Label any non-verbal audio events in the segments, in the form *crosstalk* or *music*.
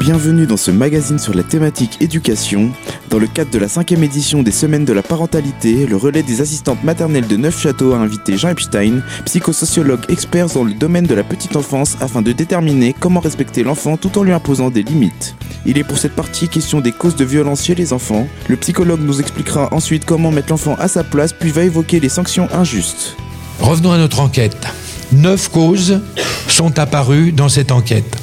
Bienvenue dans ce magazine sur la thématique éducation. Dans le cadre de la cinquième édition des Semaines de la parentalité, le relais des assistantes maternelles de Neufchâteau a invité Jean Epstein, psychosociologue expert dans le domaine de la petite enfance, afin de déterminer comment respecter l'enfant tout en lui imposant des limites. Il est pour cette partie question des causes de violence chez les enfants. Le psychologue nous expliquera ensuite comment mettre l'enfant à sa place, puis va évoquer les sanctions injustes. Revenons à notre enquête. Neuf causes sont apparues dans cette enquête.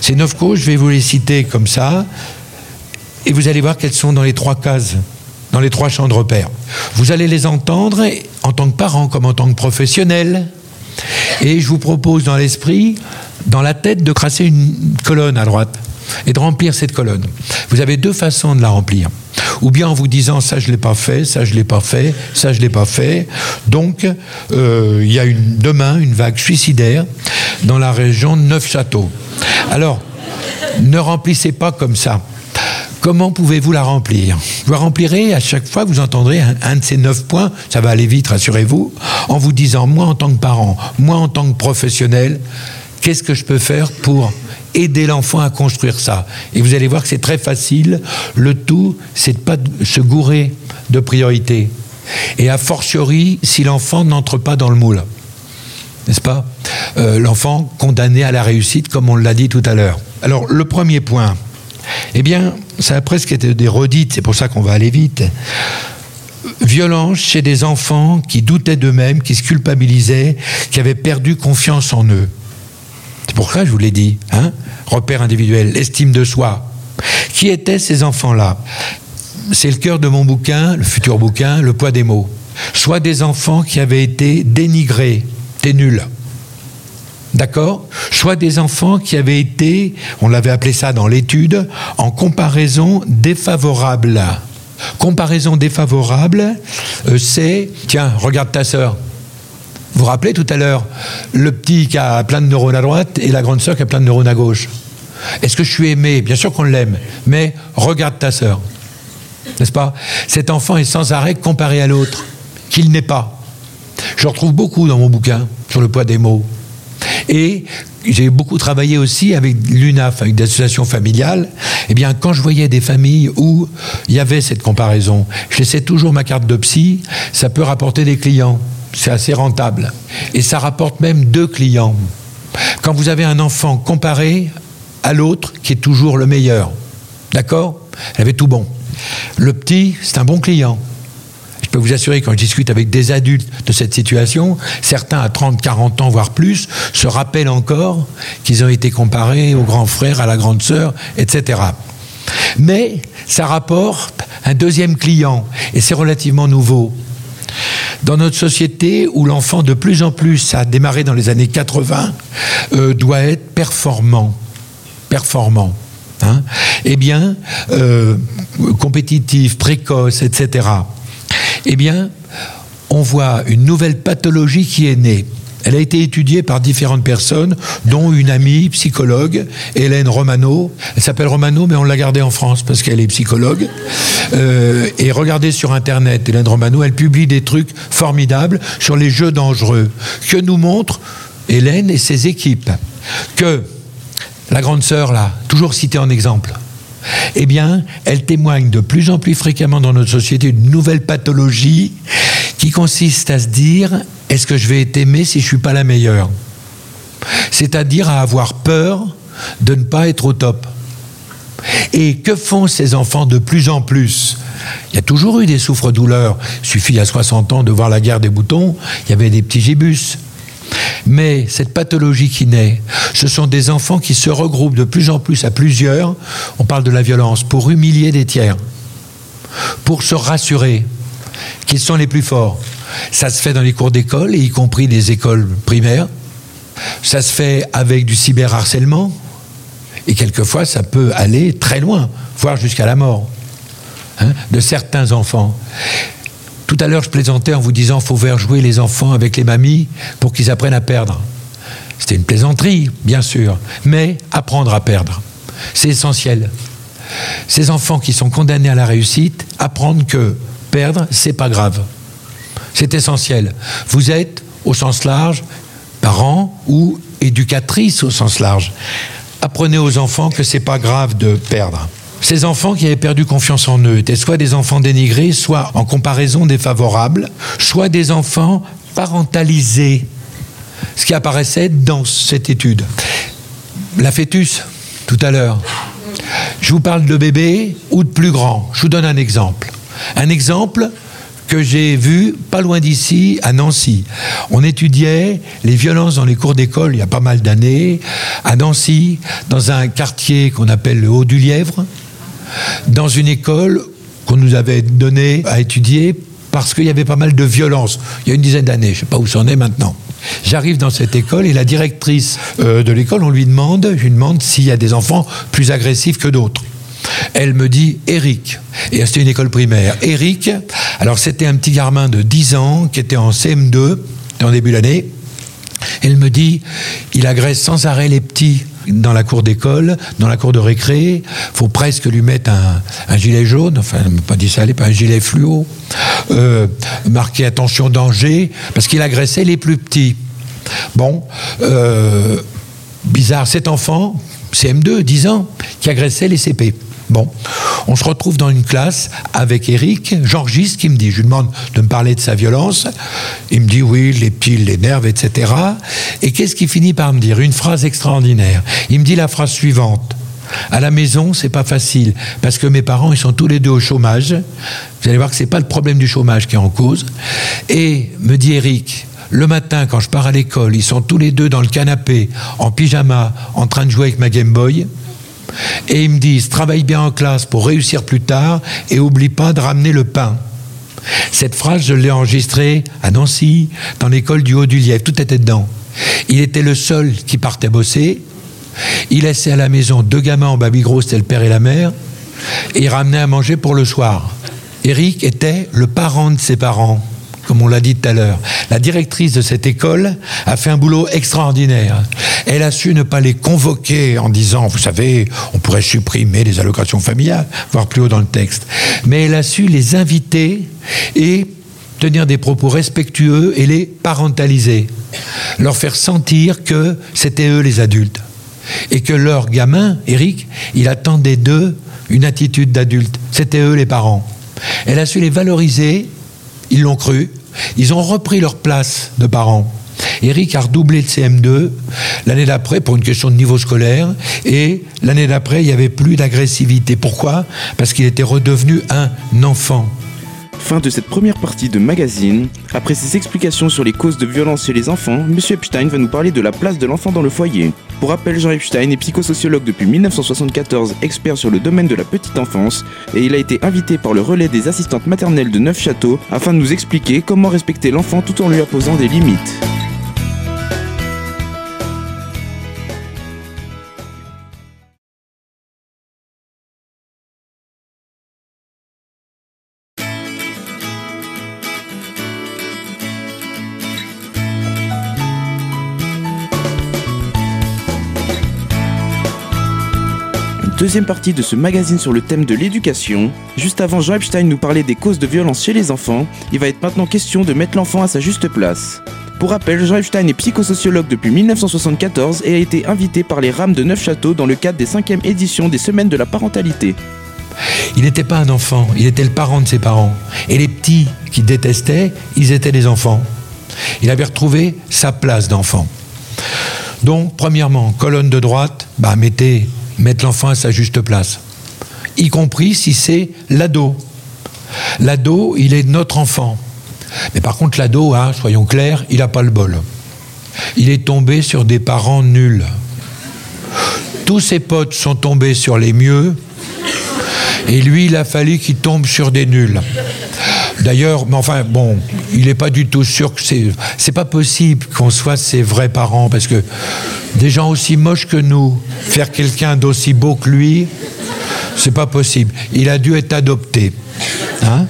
Ces neuf causes, je vais vous les citer comme ça, et vous allez voir qu'elles sont dans les trois cases, dans les trois champs de repère. Vous allez les entendre en tant que parent comme en tant que professionnel. Et je vous propose dans l'esprit, dans la tête, de tracer une colonne à droite et de remplir cette colonne. Vous avez deux façons de la remplir. Ou bien en vous disant ça je l'ai pas fait, ça je l'ai pas fait, ça je l'ai pas fait. Donc euh, il y a demain une vague suicidaire dans la région de Neufchâteau. Alors ne remplissez pas comme ça. Comment pouvez-vous la remplir? Vous la remplirez à chaque fois vous entendrez un, un, de ces neuf points, ça va aller vite, rassurez-vous, en vous disant, moi en tant que parent, moi en tant que professionnel, qu'est-ce que je peux faire pour aider l'enfant à construire ça. Et vous allez voir que c'est très facile. Le tout, c'est de pas se gourer de priorité. Et a fortiori, si l'enfant n'entre pas dans le moule. N'est-ce pas? Euh, L'enfant condamné à la réussite, comme on l'a dit tout à l'heure. Alors, le premier point, eh bien, ça a presque été des redites, c'est pour ça qu'on va aller vite. Violence chez des enfants qui doutaient d'eux-mêmes, qui se culpabilisaient, qui avaient perdu confiance en eux. C'est pour ça que je vous l'ai dit. Hein Repère individuel, estime de soi. Qui étaient ces enfants-là? C'est le cœur de mon bouquin, le futur bouquin, Le poids des mots. Soit des enfants qui avaient été dénigrés, t'es nul. D'accord? Soit des enfants qui avaient été, on l'avait appelé ça dans l'étude, en comparaison défavorable. Comparaison défavorable, euh, c'est, tiens, regarde ta sœur, vous vous rappelez tout à l'heure, le petit qui a plein de neurones à droite et la grande sœur qui a plein de neurones à gauche. Est-ce que je suis aimé? Bien sûr qu'on l'aime, mais regarde ta sœur. N'est-ce pas? Cet enfant est sans arrêt comparé à l'autre, qu'il n'est pas. Je retrouve beaucoup dans mon bouquin sur le poids des mots. Et j'ai beaucoup travaillé aussi avec l'UNAF, avec des associations familiales. Eh bien, quand je voyais des familles où il y avait cette comparaison, je laissais toujours ma carte de psy, ça peut rapporter des clients c'est assez rentable. Et ça rapporte même deux clients. Quand vous avez un enfant comparé à l'autre qui est toujours le meilleur, d'accord? Elle avait tout bon. Le petit, c'est un bon client. Je peux vous assurer, quand je discute avec des adultes de cette situation, certains à 30, 40 ans, voire plus, se rappellent encore qu'ils ont été comparés au grand frère, à la grande sœur, etc. Mais ça rapporte un deuxième client, et c'est relativement nouveau dans notre société où l'enfant de plus en plus, a démarré dans les années 80, euh, doit être performant. Performant. Hein eh bien, euh, compétitif, précoce, etc. Eh bien, on voit une nouvelle pathologie qui est née. Elle a été étudiée par différentes personnes, dont une amie psychologue, Hélène Romano. Elle s'appelle Romano, mais on l'a gardée en France parce qu'elle est psychologue. Euh, et regardez sur Internet, Hélène Romano, elle publie des trucs formidables sur les jeux dangereux que nous montre Hélène et ses équipes. Que la grande sœur, là, toujours citée en exemple, eh bien, elle témoigne de plus en plus fréquemment dans notre société d'une nouvelle pathologie qui consiste à se dire est-ce que je vais être aimé si je ne suis pas la meilleure? C'est-à-dire à avoir peur de ne pas être au top. Et que font ces enfants de plus en plus? Il y a toujours eu des souffres-douleurs. Il suffit à 60 ans de voir la guerre des boutons, il y avait des petits gibus. Mais cette pathologie qui naît, ce sont des enfants qui se regroupent de plus en plus à plusieurs, on parle de la violence, pour humilier des tiers, pour se rassurer qu'ils sont les plus forts. Ça se fait dans les cours d'école, y compris les écoles primaires. Ça se fait avec du cyberharcèlement. Et quelquefois, ça peut aller très loin, voire jusqu'à la mort hein, de certains enfants. Tout à l'heure, je plaisantais en vous disant faut faire jouer les enfants avec les mamies pour qu'ils apprennent à perdre. C'était une plaisanterie, bien sûr, mais apprendre à perdre, c'est essentiel. Ces enfants qui sont condamnés à la réussite, apprendre que perdre, c'est pas grave. C'est essentiel. Vous êtes, au sens large, parent ou éducatrice au sens large. apprenez aux enfants que c'est pas grave de perdre. Ces enfants qui avaient perdu confiance en eux étaient soit des enfants dénigrés, soit en comparaison défavorable, soit des enfants parentalisés, ce qui apparaissait dans cette étude. La fœtus, tout à l'heure. Je vous parle de bébé ou de plus grand. Je vous donne un exemple. Un exemple que j'ai vu pas loin d'ici, à Nancy. On étudiait les violences dans les cours d'école il y a pas mal d'années, à Nancy, dans un quartier qu'on appelle le Haut-du-Lièvre, dans une école qu'on nous avait donnée à étudier parce qu'il y avait pas mal de violences. Il y a une dizaine d'années, je ne sais pas où c'en est maintenant. J'arrive dans cette école et la directrice euh, de l'école, on lui demande, je lui demande s'il y a des enfants plus agressifs que d'autres. Elle me dit Eric. Et c'était une école primaire. Eric, alors c'était un petit gamin de 10 ans qui était en CM2, en début d'année. Elle me dit il agresse sans arrêt les petits dans la cour d'école, dans la cour de récré. faut presque lui mettre un, gilet jaune, enfin, pas dit ça, pas un gilet fluo. Euh, marqué attention danger, parce qu'il agressait les plus petits. Bon, euh, bizarre, cet enfant, CM2, 10 ans, qui agressait les CP. Bon, on se retrouve dans une classe avec Eric, Georgiste, qui me dit, je lui demande de me parler de sa violence. Il me dit, oui, les petits l'énervent, etc. Et qu'est-ce qu'il finit par me dire? Une phrase extraordinaire. Il me dit la phrase suivante. À la maison, c'est pas facile parce que mes parents, ils sont tous les deux au chômage. Vous allez voir que c'est pas le problème du chômage qui est en cause. Et me dit Eric, le matin, quand je pars à l'école, ils sont tous les deux dans le canapé, en pyjama, en train de jouer avec ma Game Boy. Et ils me disent, travaille bien en classe pour réussir plus tard et oublie pas de ramener le pain. Cette phrase, je l'ai enregistrée à Nancy, dans l'école du Haut-du-Lièvre, tout était dedans. Il était le seul qui partait bosser. Il laissait à la maison deux gamins en baby gros, c'était le père et la mère, et il ramenait à manger pour le soir. Eric était le parent de ses parents comme on l'a dit tout à l'heure. La directrice de cette école a fait un boulot extraordinaire. Elle a su ne pas les convoquer en disant, vous savez, on pourrait supprimer les allocations familiales, voire plus haut dans le texte. Mais elle a su les inviter et tenir des propos respectueux et les parentaliser. Leur faire sentir que c'était eux les adultes. Et que leur gamin, Eric, il attendait d'eux une attitude d'adulte. C'était eux les parents. Elle a su les valoriser, ils l'ont cru, ils ont repris leur place de parents. Eric a redoublé le CM2 l'année d'après pour une question de niveau scolaire et l'année d'après il n'y avait plus d'agressivité. Pourquoi? Parce qu'il était redevenu un enfant. Fin de cette première partie de magazine. Après ses explications sur les causes de violence chez les enfants, M. Epstein va nous parler de la place de l'enfant dans le foyer. Pour rappel, Jean Epstein est psychosociologue depuis 1974, expert sur le domaine de la petite enfance, et il a été invité par le relais des assistantes maternelles de Neufchâteau afin de nous expliquer comment respecter l'enfant tout en lui imposant des limites. Deuxième partie de ce magazine sur le thème de l'éducation. Juste avant, Jean Epstein nous parlait des causes de violence chez les enfants. Il va être maintenant question de mettre l'enfant à sa juste place. Pour rappel, Jean Epstein est psychosociologue depuis 1974 et a été invité par les rames de Neufchâteau dans le cadre des 5e éditions des Semaines de la parentalité. Il n'était pas un enfant, il était le parent de ses parents. Et les petits qu'il détestait, ils étaient des enfants. Il avait retrouvé sa place d'enfant. Donc, premièrement, colonne de droite, bah, mettez mettre l'enfant à sa juste place, y compris si c'est l'ado. L'ado, il est notre enfant. Mais par contre, l'ado, hein, soyons clairs, il n'a pas le bol. Il est tombé sur des parents nuls. Tous ses potes sont tombés sur les mieux, et lui, il a fallu qu'il tombe sur des nuls. D'ailleurs, mais enfin, bon, il n'est pas du tout sûr que c'est. C'est pas possible qu'on soit ses vrais parents, parce que des gens aussi moches que nous, faire quelqu'un d'aussi beau que lui, c'est pas possible. Il a dû être adopté. Hein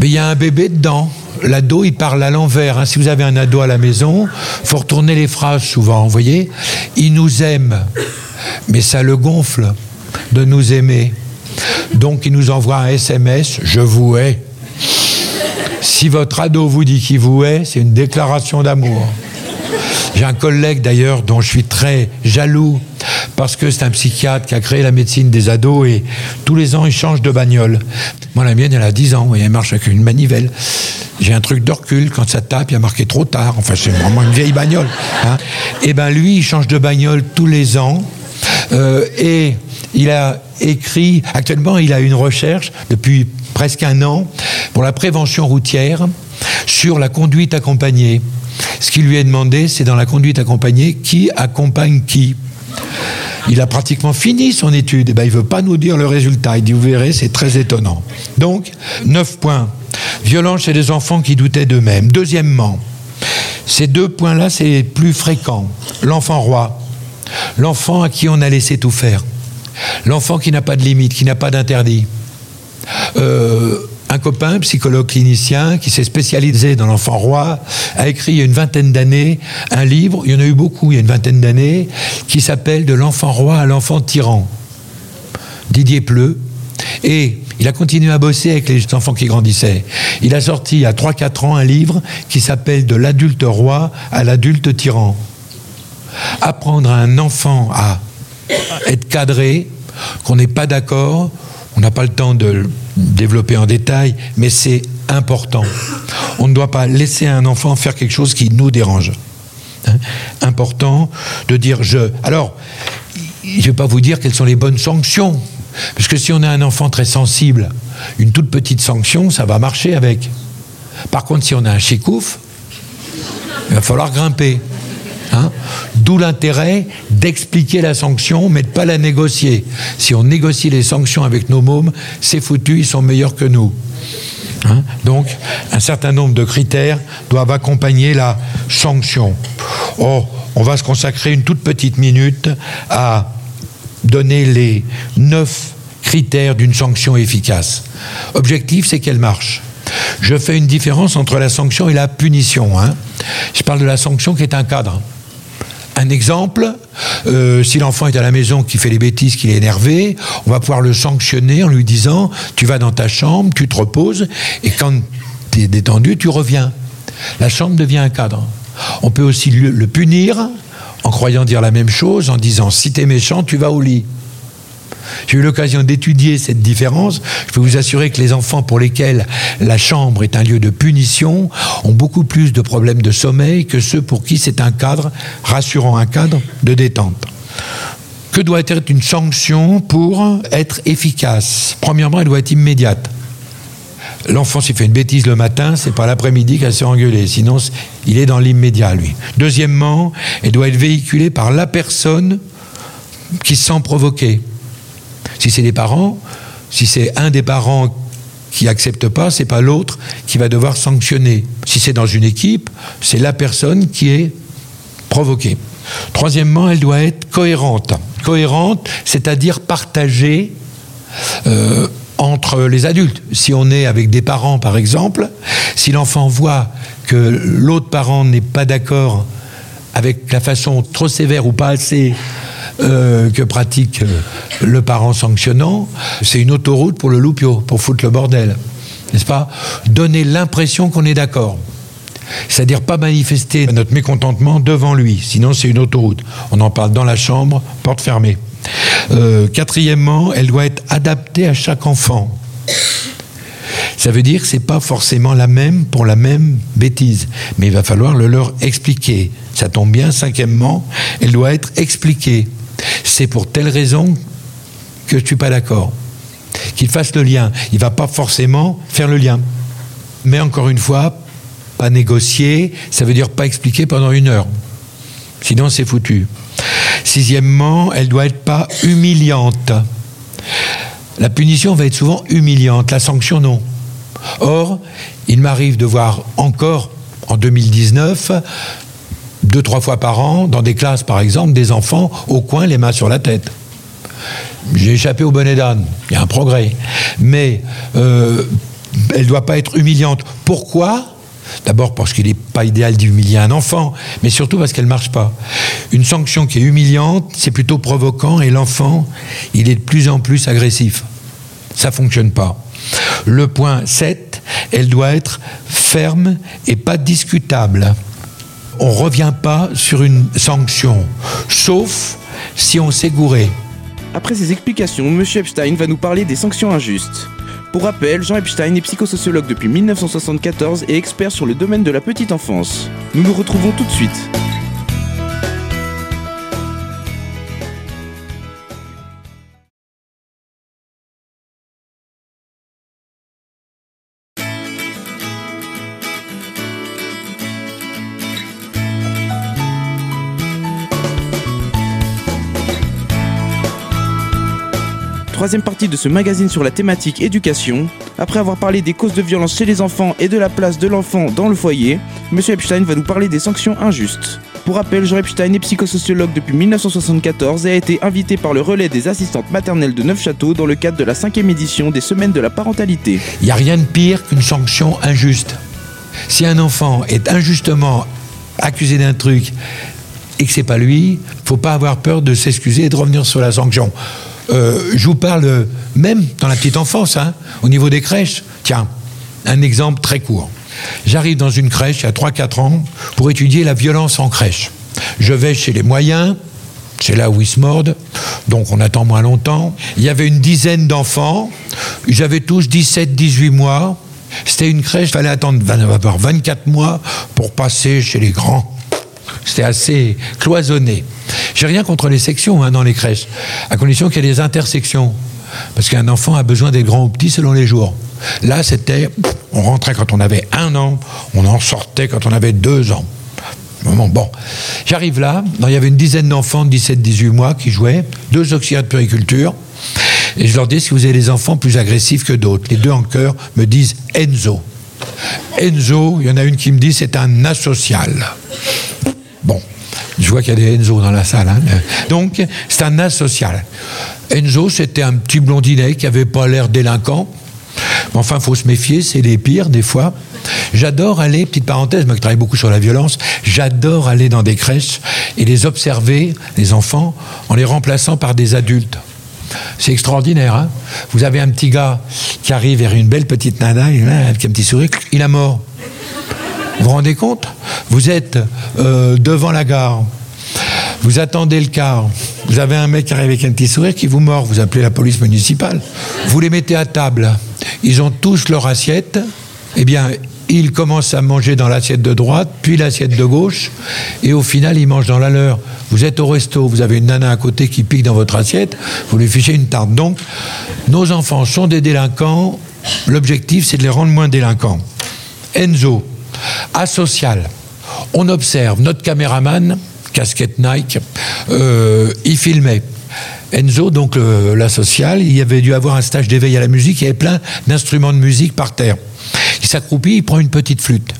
mais il y a un bébé dedans. L'ado, il parle à l'envers. Hein. Si vous avez un ado à la maison, faut retourner les phrases souvent. Vous voyez Il nous aime, mais ça le gonfle de nous aimer. Donc il nous envoie un SMS, je vous hais. Si votre ado vous dit qu'il vous hait, c'est une déclaration d'amour. J'ai un collègue d'ailleurs dont je suis très jaloux parce que c'est un psychiatre qui a créé la médecine des ados et tous les ans il change de bagnole. Moi la mienne elle a 10 ans et elle marche avec une manivelle. J'ai un truc de quand ça tape il y a marqué trop tard, enfin c'est vraiment une vieille bagnole. Hein. Et ben lui il change de bagnole tous les ans euh, et il a écrit, actuellement il a une recherche depuis presque un an pour la prévention routière sur la conduite accompagnée. Ce qui lui est demandé, c'est dans la conduite accompagnée, qui accompagne qui il a pratiquement fini son étude. Eh ben, il ne veut pas nous dire le résultat. Il dit, vous verrez, c'est très étonnant. Donc, 9 points. Violence chez les enfants qui doutaient d'eux-mêmes. Deuxièmement, ces deux points-là, c'est plus fréquent. L'enfant roi. L'enfant à qui on a laissé tout faire. L'enfant qui n'a pas de limite, qui n'a pas d'interdit. Euh, un copain, psychologue clinicien, qui s'est spécialisé dans l'enfant roi, a écrit il y a une vingtaine d'années un livre, il y en a eu beaucoup il y a une vingtaine d'années, qui s'appelle De l'enfant roi à l'enfant tyran. Didier Pleu. Et il a continué à bosser avec les enfants qui grandissaient. Il a sorti a 3-4 ans un livre qui s'appelle De l'adulte roi à l'adulte tyran. Apprendre à un enfant à être cadré, qu'on n'est pas d'accord, on n'a pas le temps de le développer en détail, mais c'est important. On ne doit pas laisser un enfant faire quelque chose qui nous dérange. Hein? important de dire je. Alors, je ne vais pas vous dire quelles sont les bonnes sanctions, parce que si on a un enfant très sensible, une toute petite sanction, ça va marcher avec. Par contre, si on a un chicouf, il va falloir grimper. Hein? D'où l'intérêt d'expliquer la sanction, mais de pas la négocier. Si on négocie les sanctions avec nos mômes, c'est foutu, ils sont meilleurs que nous. Hein? Donc, un certain nombre de critères doivent accompagner la sanction. On va se consacrer une toute petite minute à donner les neuf critères d'une sanction efficace. Objectif, c'est qu'elle marche. Je fais une différence entre la sanction et la punition. Hein. Je parle de la sanction qui est un cadre. Un exemple, euh, si l'enfant est à la maison qui fait les bêtises, qu'il est énervé, on va pouvoir le sanctionner en lui disant tu vas dans ta chambre, tu te reposes, et quand tu es détendu, tu reviens. La chambre devient un cadre. On peut aussi le punir en croyant dire la même chose, en disant si tu es méchant, tu vas au lit. J'ai eu l'occasion d'étudier cette différence. Je peux vous assurer que les enfants pour lesquels la chambre est un lieu de punition ont beaucoup plus de problèmes de sommeil que ceux pour qui c'est un cadre rassurant, un cadre de détente. Que doit être une sanction pour être efficace? Premièrement, elle doit être immédiate. L'enfant, s'il fait une bêtise le matin, c'est pas l'après-midi qu'elle s'est engueulée. Sinon, il est dans l'immédiat, lui. Deuxièmement, elle doit être véhiculée par la personne qui se sent provoquée. Si c'est les parents, si c'est un des parents qui accepte pas, c'est pas l'autre qui va devoir sanctionner. Si c'est dans une équipe, c'est la personne qui est provoquée. Troisièmement, elle doit être cohérente. Cohérente, c'est-à-dire partagée euh, entre les adultes. Si on est avec des parents, par exemple, si l'enfant voit que l'autre parent n'est pas d'accord avec la façon trop sévère ou pas assez euh, que pratique euh, le parent sanctionnant, c'est une autoroute pour le loupio, pour foutre le bordel. N'est-ce pas? Donner l'impression qu'on est d'accord. C'est-à-dire pas manifester notre mécontentement devant lui, sinon c'est une autoroute. On en parle dans la chambre, porte fermée. Euh, quatrièmement, elle doit être adaptée à chaque enfant. Ça veut dire que c'est pas forcément la même pour la même bêtise, mais il va falloir le leur expliquer. Ça tombe bien. Cinquièmement, elle doit être expliquée c'est pour telle raison que je ne suis pas d'accord. Qu'il fasse le lien. Il ne va pas forcément faire le lien. Mais encore une fois, pas négocier, ça veut dire pas expliquer pendant une heure. Sinon, c'est foutu. Sixièmement, elle doit être pas humiliante. La punition va être souvent humiliante, la sanction non. Or, il m'arrive de voir encore en 2019 deux, trois fois par an, dans des classes par exemple, des enfants au coin, les mains sur la tête. J'ai échappé au bonnet d'âne, il y a un progrès. Mais euh, elle ne doit pas être humiliante. Pourquoi? D'abord parce qu'il n'est pas idéal d'humilier un enfant, mais surtout parce qu'elle ne marche pas. Une sanction qui est humiliante, c'est plutôt provoquant et l'enfant, il est de plus en plus agressif. Ça ne fonctionne pas. Le point 7, elle doit être ferme et pas discutable on ne revient pas sur une sanction, sauf si on s'est gouré. Après ces explications, M. Epstein va nous parler des sanctions injustes. Pour rappel, Jean Epstein est psychosociologue depuis 1974 et expert sur le domaine de la petite enfance. Nous nous retrouvons tout de suite. Troisième partie de ce magazine sur la thématique éducation. Après avoir parlé des causes de violence chez les enfants et de la place de l'enfant dans le foyer, M. Epstein va nous parler des sanctions injustes. Pour rappel, Jean Epstein est psychosociologue depuis 1974 et a été invité par le relais des assistantes maternelles de Neufchâteau dans le cadre de la cinquième édition des Semaines de la parentalité. Il n'y a rien de pire qu'une sanction injuste. Si un enfant est injustement accusé d'un truc et que c'est pas lui, faut pas avoir peur de s'excuser et de revenir sur la sanction. Euh, je vous parle même dans la petite enfance, hein, au niveau des crèches. Tiens, un exemple très court. J'arrive dans une crèche à 3-4 ans pour étudier la violence en crèche. Je vais chez les moyens, c'est là où ils se mordent, donc on attend moins longtemps. Il y avait une dizaine d'enfants, j'avais tous 17-18 mois. C'était une crèche, il fallait attendre 24 mois pour passer chez les grands. C'était assez cloisonné. J'ai rien contre les sections hein, dans les crèches, à condition qu'il y ait des intersections. Parce qu'un enfant a besoin d'être grand ou petit selon les jours. Là, c'était, on rentrait quand on avait un an, on en sortait quand on avait deux ans. Bon, j'arrive là, il y avait une dizaine d'enfants de 17-18 mois qui jouaient, deux auxiliaires de puriculture, et je leur dis si vous avez des enfants plus agressifs que d'autres? Les deux en cœur me disent Enzo. Enzo, il y en a une qui me dit c'est un asocial. Bon, je vois qu'il y a des Enzo dans la salle. Hein. Donc, c'est un asocial. Enzo, c'était un petit blondinet qui n'avait pas l'air délinquant. Mais enfin, faut se méfier, c'est les pires des fois. J'adore aller, petite parenthèse, moi qui travaille beaucoup sur la violence, j'adore aller dans des crèches et les observer, les enfants, en les remplaçant par des adultes. C'est extraordinaire. Hein Vous avez un petit gars qui arrive vers une belle petite nana, avec un petit sourire, il a mort. Vous vous rendez compte Vous êtes euh, devant la gare, vous attendez le car, vous avez un mec qui arrive avec un petit sourire qui vous mord, vous appelez la police municipale, vous les mettez à table, ils ont tous leur assiette, eh bien, ils commencent à manger dans l'assiette de droite, puis l'assiette de gauche, et au final, ils mangent dans la leur. Vous êtes au resto, vous avez une nana à côté qui pique dans votre assiette, vous lui fichez une tarte. Donc, nos enfants sont des délinquants, l'objectif, c'est de les rendre moins délinquants. Enzo, Asocial. On observe notre caméraman, casquette Nike, euh, il filmait. Enzo, donc l'asocial, il avait dû avoir un stage d'éveil à la musique, il y avait plein d'instruments de musique par terre. Il s'accroupit, il prend une petite flûte.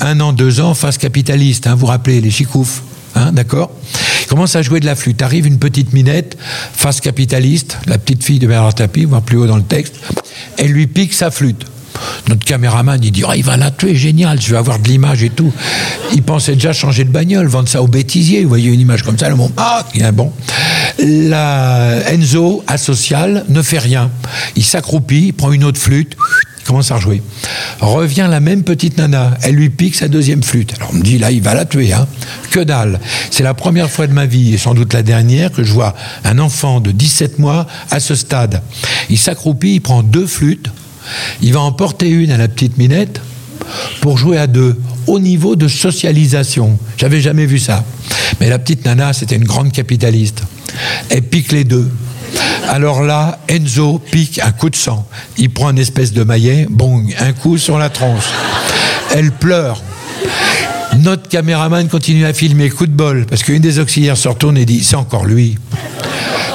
Un an, deux ans, face capitaliste, hein, vous rappelez, les chicoufs, hein, d'accord? Il commence à jouer de la flûte. Arrive une petite minette, face capitaliste, la petite fille de Bernard Tapie, voire plus haut dans le texte, elle lui pique sa flûte. Notre caméraman, il dit oh, il va la tuer, génial, je vais avoir de l'image et tout. Il pensait déjà changer de bagnole, vendre ça au bêtisier. Vous voyez une image comme ça, le monde, ah, bon. La Enzo, asocial, ne fait rien. Il s'accroupit, prend une autre flûte, commence à rejouer. Revient la même petite nana, elle lui pique sa deuxième flûte. Alors on me dit là, il va la tuer, hein. Que dalle. C'est la première fois de ma vie, et sans doute la dernière, que je vois un enfant de 17 mois à ce stade. Il s'accroupit, il prend deux flûtes, il va en porter une à la petite minette pour jouer à deux, au niveau de socialisation. J'avais jamais vu ça. Mais la petite nana, c'était une grande capitaliste. Elle pique les deux. Alors là, Enzo pique un coup de sang. Il prend une espèce de maillet, bon, un coup sur la tronche. Elle pleure. Notre caméraman continue à filmer, coup de bol, parce qu'une des auxiliaires se retourne et dit C'est encore lui.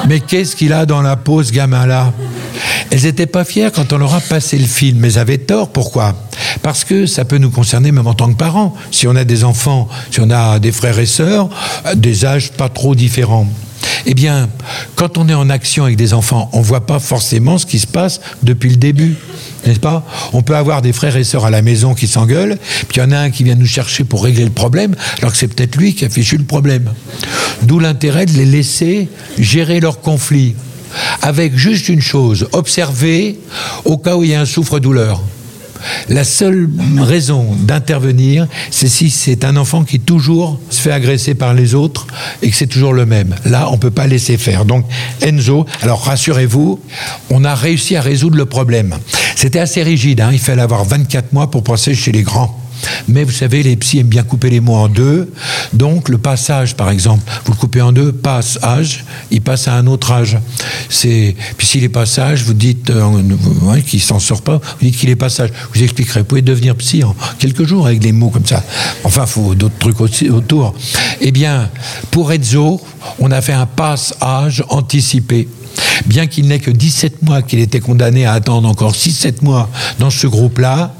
Mais qu'est-ce qu'il a dans la peau, ce gamin-là? Elles n'étaient pas fières quand on leur a passé le film, mais avaient tort. Pourquoi? Parce que ça peut nous concerner même en tant que parents. Si on a des enfants, si on a des frères et sœurs, euh, des âges pas trop différents. Eh bien, quand on est en action avec des enfants, on ne voit pas forcément ce qui se passe depuis le début. N'est-ce pas? On peut avoir des frères et sœurs à la maison qui s'engueulent, puis il y en a un qui vient nous chercher pour régler le problème, alors que c'est peut-être lui qui a fichu le problème. D'où l'intérêt de les laisser gérer leurs conflits avec juste une chose, observer au cas où il y a un souffre-douleur. La seule raison d'intervenir, c'est si c'est un enfant qui toujours se fait agresser par les autres et que c'est toujours le même. Là, on ne peut pas laisser faire. Donc, Enzo, alors rassurez-vous, on a réussi à résoudre le problème. C'était assez rigide, hein. il fallait avoir 24 mois pour passer chez les grands. Mais vous savez, les psys aiment bien couper les mots en deux. Donc, le passage, par exemple, vous le coupez en deux, passe âge, il passe à un autre âge. C'est puis s'il est passage, vous dites euh, qu'il s'en sort pas, vous dites qu'il est passage. Vous expliquerai. Vous pouvez devenir psy en quelques jours avec des mots comme ça. Enfin, faut d'autres trucs aussi autour. Eh bien, pour Ezzo, on a fait un passe-âge anticipé. Bien qu'il n'ait que 17 mois, qu'il était condamné à attendre encore 6-7 mois dans ce groupe-là,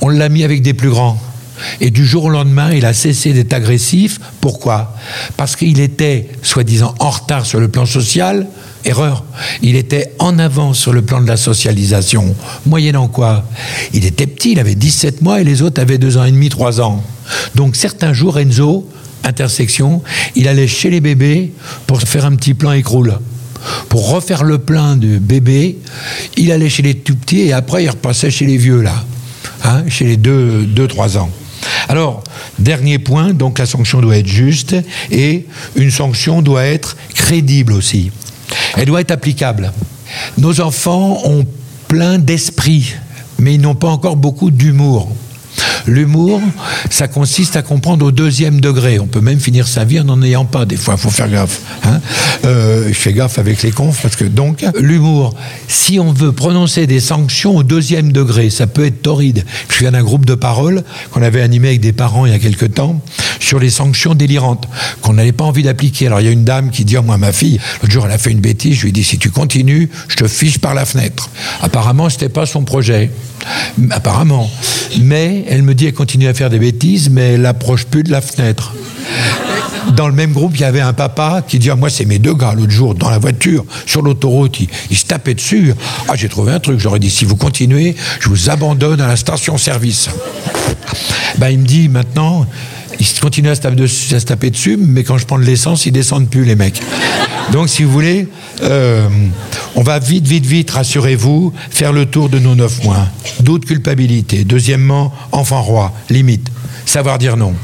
on l'a mis avec des plus grands. Et du jour au lendemain, il a cessé d'être agressif. Pourquoi? Parce qu'il était, soi-disant, en retard sur le plan social. Erreur. Il était en avance sur le plan de la socialisation. Moyennant quoi? Il était petit, il avait 17 mois et les autres avaient 2 ans et demi, 3 ans. Donc certains jours, Enzo, intersection, il allait chez les bébés pour faire un petit plan écroule pour refaire le plein de bébé, il allait chez les tout petits et après il repassait chez les vieux là, hein, chez les 2-3 ans. Alors, dernier point, donc la sanction doit être juste et une sanction doit être crédible aussi. Elle doit être applicable. Nos enfants ont plein d'esprit, mais ils n'ont pas encore beaucoup d'humour. L'humour, ça consiste à comprendre au deuxième degré. On peut même finir sa vie en n'en ayant pas. Des fois, il faut faire gaffe. Hein. Euh, je fais gaffe avec les confs parce que donc l'humour, si on veut prononcer des sanctions au deuxième degré, ça peut être torride. Je viens d'un groupe de parole qu'on avait animé avec des parents il y a quelque temps sur les sanctions délirantes qu'on n'avait pas envie d'appliquer. Alors il y a une dame qui dit, oh, moi ma fille, l'autre jour elle a fait une bêtise, je lui ai dit si tu continues, je te fiche par la fenêtre. Apparemment, c'était pas son projet. Apparemment. Mais elle me dit, elle continue à faire des bêtises, mais elle approche plus de la fenêtre. Dans le même groupe, il y avait un papa qui dit ah, Moi, c'est mes deux gars l'autre jour, dans la voiture, sur l'autoroute, ils, se tapaient dessus. Ah, j'ai trouvé un truc. J'aurais dit Si vous continuez, je vous abandonne à la station-service. Ben, il me dit Maintenant, ils continuent à se, taper dessus, mais quand je prends de l'essence, ils descendent plus, les mecs. Donc, si vous voulez, euh, on va vite, vite, vite, rassurez-vous, faire le tour de nos neuf mois. Doute, culpabilité. Deuxièmement, enfant roi, limite. Savoir dire non.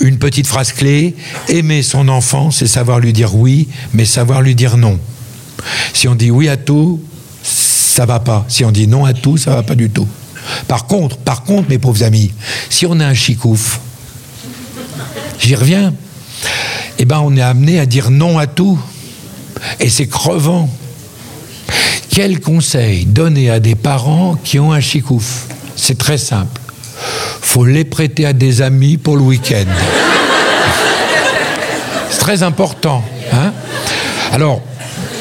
Une petite phrase clé, aimer son enfant, c'est savoir lui dire oui, mais savoir lui dire non. Si on dit oui à tout, ça va pas. Si on dit non à tout, ça va pas du tout. Par contre, par contre, mes pauvres amis, si on a un chicouf, j'y reviens, eh ben on est amené à dire non à tout. Et c'est crevant. Quel conseil donner à des parents qui ont un chicouf C'est très simple. Faut les prêter à des amis pour le week-end. *laughs* C'est très important. Hein? Alors,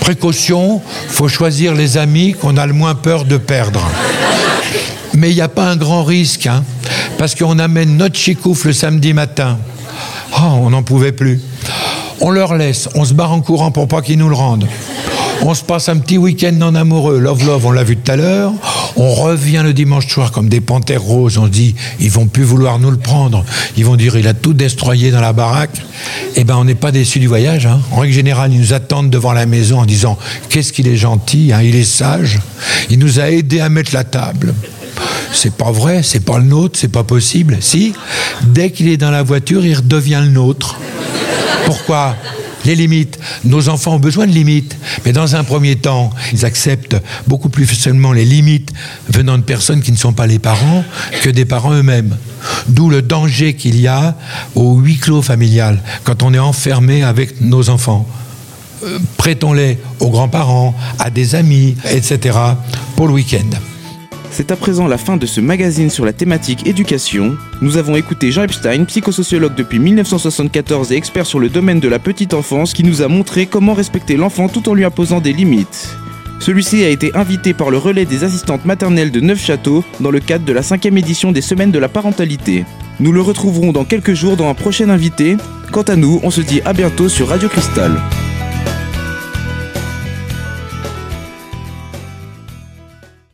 précaution, faut choisir les amis qu'on a le moins peur de perdre. Mais il n'y a pas un grand risque, hein, parce qu'on amène notre chicouf le samedi matin. Oh, on n'en pouvait plus. On leur laisse, on se barre en courant pour pas qu'ils nous le rendent. On se passe un petit week-end en amoureux, love love, on l'a vu tout à l'heure. On revient le dimanche soir comme des panthères roses. On dit, ils vont plus vouloir nous le prendre. Ils vont dire, il a tout destroyé dans la baraque. Eh ben, on n'est pas déçu du voyage. Hein. En règle générale, ils nous attendent devant la maison en disant, qu'est-ce qu'il est gentil, hein, il est sage. Il nous a aidés à mettre la table. C'est pas vrai, c'est pas le nôtre, c'est pas possible. Si, dès qu'il est dans la voiture, il redevient le nôtre. Pourquoi? Les limites. Nos enfants ont besoin de limites. Mais dans un premier temps, ils acceptent beaucoup plus seulement les limites venant de personnes qui ne sont pas les parents que des parents eux-mêmes. D'où le danger qu'il y a au huis clos familial quand on est enfermé avec nos enfants. Euh, prêtons-les aux grands-parents, à des amis, etc. pour le week-end. C'est à présent la fin de ce magazine sur la thématique éducation. Nous avons écouté Jean Epstein, psychosociologue depuis 1974 et expert sur le domaine de la petite enfance, qui nous a montré comment respecter l'enfant tout en lui imposant des limites. Celui-ci a été invité par le relais des assistantes maternelles de Neufchâteau dans le cadre de la cinquième édition des Semaines de la parentalité. Nous le retrouverons dans quelques jours dans un prochain invité. Quant à nous, on se dit à bientôt sur Radio Cristal.